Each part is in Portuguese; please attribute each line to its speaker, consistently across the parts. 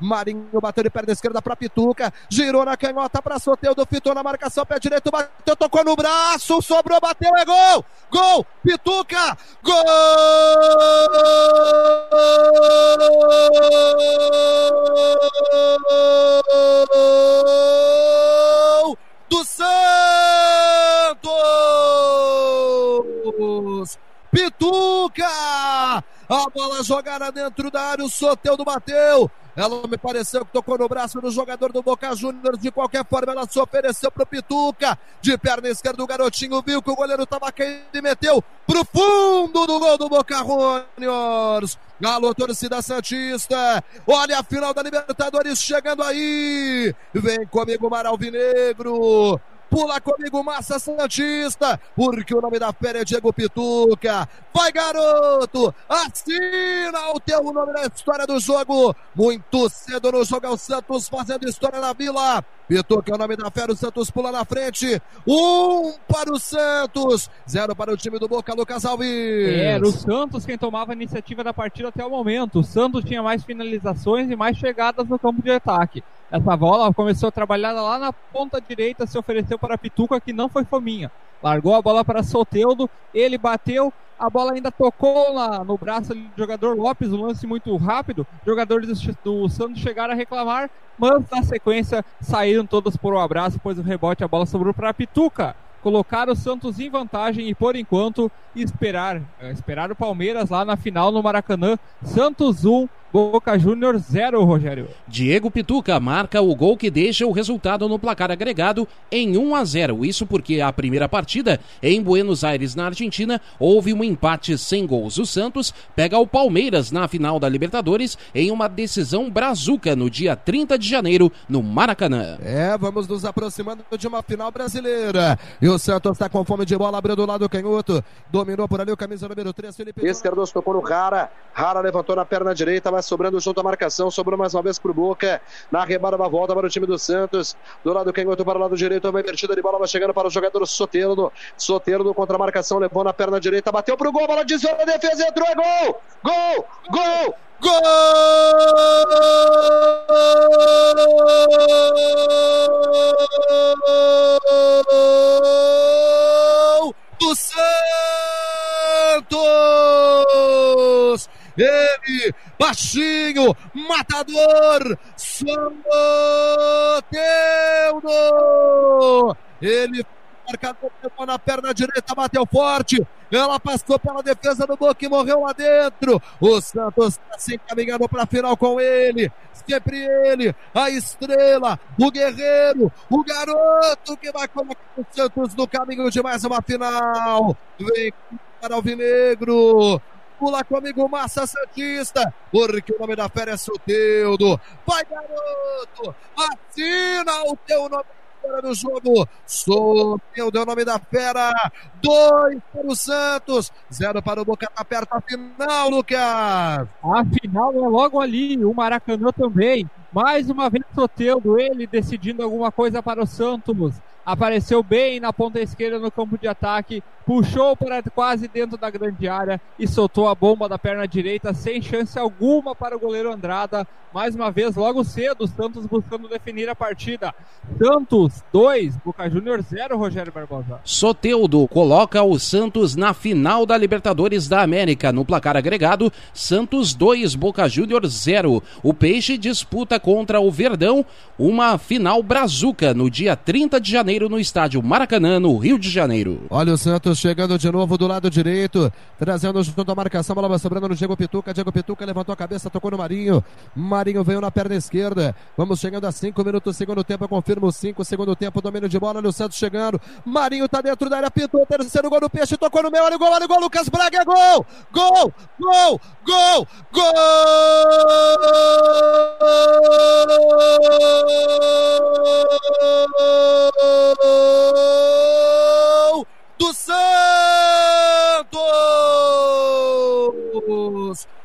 Speaker 1: Marinho bateu de perna esquerda para Pituca, girou na canhota para Soteudo, fitou na marcação, pé direito, bateu, tocou no braço, sobrou, bateu, é gol! Gol! Pituca! Gol! do Santos! Pituca! A bola jogada dentro da área, o Soteldo bateu. Ela me pareceu que tocou no braço do jogador do Boca Juniors. De qualquer forma, ela se ofereceu pro Pituca. De perna esquerda, o garotinho viu que o goleiro tava caindo e meteu pro fundo do gol do Boca Juniors. Alô, torcida Santista. Olha a final da Libertadores chegando aí. Vem comigo, Maralvinegro. Pula comigo, Massa Santista, porque o nome da fera é Diego Pituca. Vai, garoto! Assina o teu nome na história do jogo. Muito cedo no jogo é o Santos fazendo história na Vila. Pituca é o nome da fera, o Santos pula na frente. Um para o Santos, zero para o time do Boca, Lucas Alves.
Speaker 2: Era o Santos quem tomava a iniciativa da partida até o momento. O Santos tinha mais finalizações e mais chegadas no campo de ataque. Essa bola começou a trabalhar lá na ponta direita, se ofereceu para Pituca, que não foi fominha. Largou a bola para Soteudo, ele bateu, a bola ainda tocou lá no braço do jogador Lopes, um lance muito rápido. Jogadores do Santos chegaram a reclamar, mas na sequência saíram todos por um abraço, pois o rebote a bola sobrou para Pituca colocar o Santos em vantagem e por enquanto esperar, é, esperar o Palmeiras lá na final no Maracanã. Santos 1, Boca Júnior 0, Rogério.
Speaker 3: Diego Pituca marca o gol que deixa o resultado no placar agregado em 1 a 0. Isso porque a primeira partida em Buenos Aires, na Argentina, houve um empate sem gols. O Santos pega o Palmeiras na final da Libertadores em uma decisão brazuca no dia 30 de janeiro no Maracanã.
Speaker 1: É, vamos nos aproximando de uma final brasileira. E o Santos está com fome de bola, abrindo do lado canhoto. Dominou por ali o camisa número 3, Felipe.
Speaker 4: Esquerdoso tocou no Rara. Rara levantou na perna direita, vai sobrando junto à marcação, sobrou mais uma vez pro Boca, na rebada da volta para o time do Santos, do lado canhoto para o lado direito, uma invertida de bola, vai chegando para o jogador Soteldo, Soteldo contra a marcação, levou na perna direita, bateu pro gol, bola desviou na defesa, entrou, é gol! Gol! Gol! Gol
Speaker 1: do Santos! Ele, baixinho, matador, Soteldo! Ele marcador levou na perna direita, bateu forte. Ela passou pela defesa do Boca e morreu lá dentro. O Santos está se encaminhando para a final com ele. Sempre ele, a estrela, o guerreiro, o garoto que vai colocar o Santos no caminho de mais uma final. Vem para o Alvinegro. Pula comigo, Massa Santista, porque o nome da fera é Soteudo. Vai, garoto! Assina o teu nome fora do jogo. Soteudo é o nome da fera. Dois para o Santos, zero para o Boca. Tá perto a final, Lucas.
Speaker 2: A final é logo ali, o Maracanã também. Mais uma vez Soteudo, ele decidindo alguma coisa para o Santos apareceu bem na ponta esquerda no campo de ataque, puxou para quase dentro da grande área e soltou a bomba da perna direita sem chance alguma para o goleiro Andrada. Mais uma vez, logo cedo, Santos buscando definir a partida. Santos 2, Boca Júnior 0, Rogério Barbosa.
Speaker 3: Soteudo coloca o Santos na final da Libertadores da América. No placar agregado, Santos 2, Boca Júnior 0. O Peixe disputa contra o Verdão uma final brazuca no dia 30 de janeiro no estádio Maracanã, no Rio de Janeiro.
Speaker 1: Olha o Santos chegando de novo do lado direito, trazendo junto a marcação, bola sobrando no Diego Pituca. Diego Pituca levantou a cabeça, tocou no Marinho. Marinho veio na perna esquerda. Vamos chegando a 5 minutos, segundo tempo, confirma o 5, segundo tempo, domínio de bola. Olha o Santos chegando. Marinho tá dentro da área, pintou, terceiro gol do Peixe, tocou no meio, olha o gol, olha o gol, Lucas Braga, é gol! Gol! Gol! Gol! Gol! Do Santos.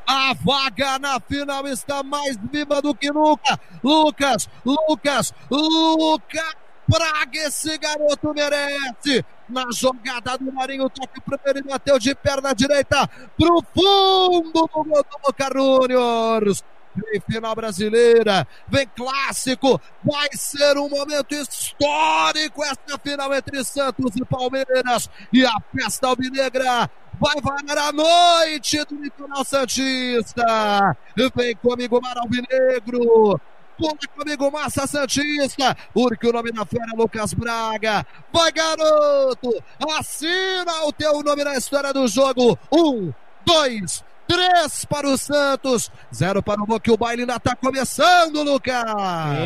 Speaker 1: A vaga na final está mais viva do que nunca. Lucas, Lucas, Lucas Braga, esse garoto merece. Na jogada do Marinho, toque primeiro e bateu de perna direita pro fundo do gol do. Vem final brasileira, vem clássico, vai ser um momento histórico essa final entre Santos e Palmeiras e a festa alvinegra vai varar a noite do Litoral Santista. Vem comigo, Mar Alvinegro. Pula comigo, Massa Santista, porque o nome da fera é Lucas Braga. Vai, garoto! Assina o teu nome na história do jogo. Um, dois, 3 para o Santos, 0 para o Boca. O baile ainda está começando, Lucas.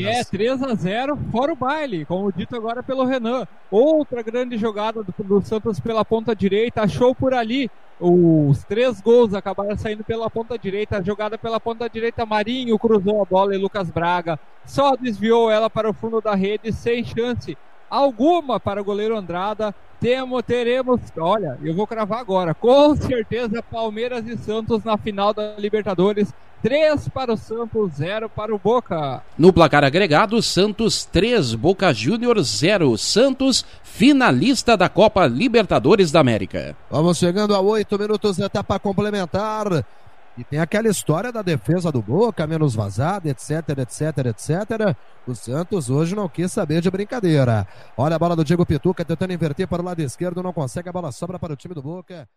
Speaker 2: É, 3 a 0 fora o baile, como dito agora pelo Renan. Outra grande jogada do, do Santos pela ponta direita, achou por ali. Os três gols acabaram saindo pela ponta direita. Jogada pela ponta direita, Marinho cruzou a bola e Lucas Braga só desviou ela para o fundo da rede, sem chance alguma para o goleiro Andrada. Temo, teremos, olha, eu vou cravar agora, com certeza Palmeiras e Santos na final da Libertadores. 3 para o Santos, 0 para o Boca.
Speaker 3: No placar agregado, Santos 3, Boca Júnior 0. Santos, finalista da Copa Libertadores da América.
Speaker 1: Vamos chegando a 8 minutos, etapa complementar. E tem aquela história da defesa do Boca, menos vazada, etc, etc, etc. O Santos hoje não quis saber de brincadeira. Olha a bola do Diego Pituca tentando inverter para o lado esquerdo, não consegue, a bola sobra para o time do Boca.